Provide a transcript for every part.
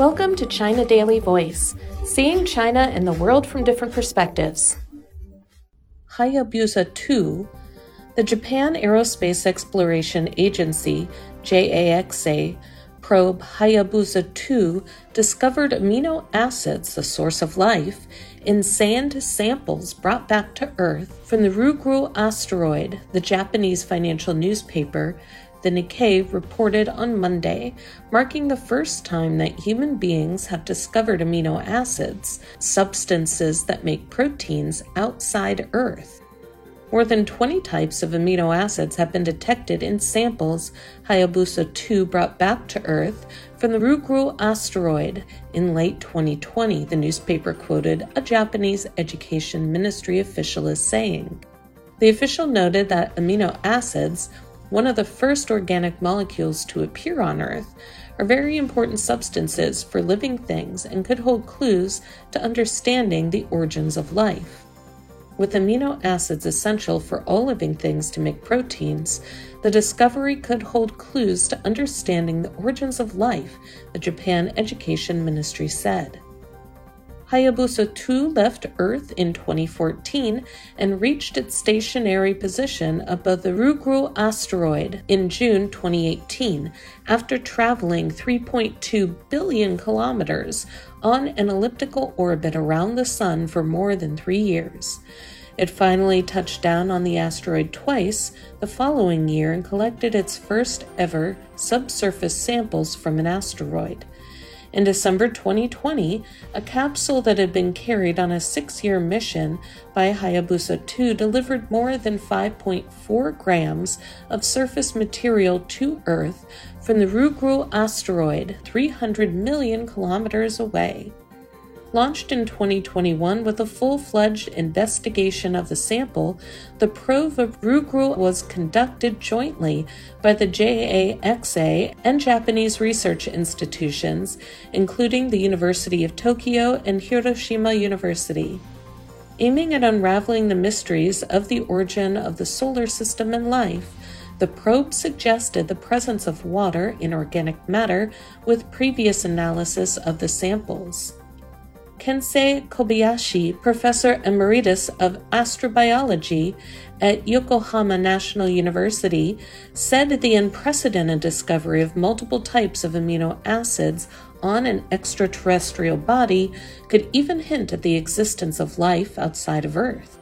Welcome to China Daily Voice, seeing China and the world from different perspectives. Hayabusa 2, the Japan Aerospace Exploration Agency, JAXA, probe Hayabusa 2 discovered amino acids, the source of life, in sand samples brought back to Earth from the Ryugu asteroid, the Japanese financial newspaper the Nikkei reported on Monday, marking the first time that human beings have discovered amino acids, substances that make proteins outside Earth. More than 20 types of amino acids have been detected in samples Hayabusa 2 brought back to Earth from the Ryugu asteroid in late 2020, the newspaper quoted a Japanese education ministry official as saying. The official noted that amino acids one of the first organic molecules to appear on Earth, are very important substances for living things and could hold clues to understanding the origins of life. With amino acids essential for all living things to make proteins, the discovery could hold clues to understanding the origins of life, the Japan Education Ministry said. Hayabusa 2 left Earth in 2014 and reached its stationary position above the Ryugu asteroid in June 2018 after traveling 3.2 billion kilometers on an elliptical orbit around the Sun for more than three years. It finally touched down on the asteroid twice the following year and collected its first ever subsurface samples from an asteroid. In December 2020, a capsule that had been carried on a six year mission by Hayabusa 2 delivered more than 5.4 grams of surface material to Earth from the Ryugu asteroid, 300 million kilometers away launched in 2021 with a full fledged investigation of the sample, the probe of Ryugu was conducted jointly by the JAXA and Japanese research institutions, including the University of Tokyo and Hiroshima University. Aiming at unraveling the mysteries of the origin of the solar system and life, the probe suggested the presence of water in organic matter with previous analysis of the samples. Kensei Kobayashi, professor emeritus of astrobiology at Yokohama National University, said the unprecedented discovery of multiple types of amino acids on an extraterrestrial body could even hint at the existence of life outside of Earth.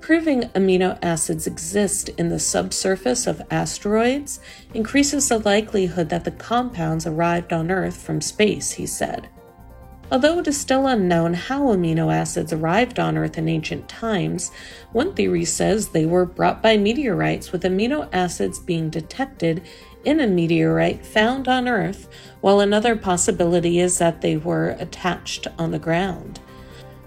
Proving amino acids exist in the subsurface of asteroids increases the likelihood that the compounds arrived on Earth from space, he said. Although it is still unknown how amino acids arrived on Earth in ancient times, one theory says they were brought by meteorites, with amino acids being detected in a meteorite found on Earth, while another possibility is that they were attached on the ground.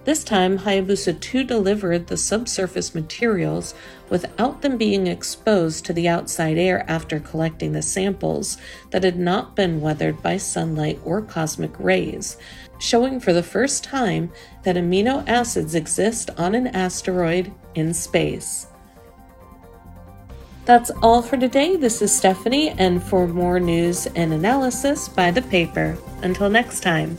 This time, Hayabusa 2 delivered the subsurface materials without them being exposed to the outside air after collecting the samples that had not been weathered by sunlight or cosmic rays, showing for the first time that amino acids exist on an asteroid in space. That's all for today. This is Stephanie, and for more news and analysis, buy the paper. Until next time.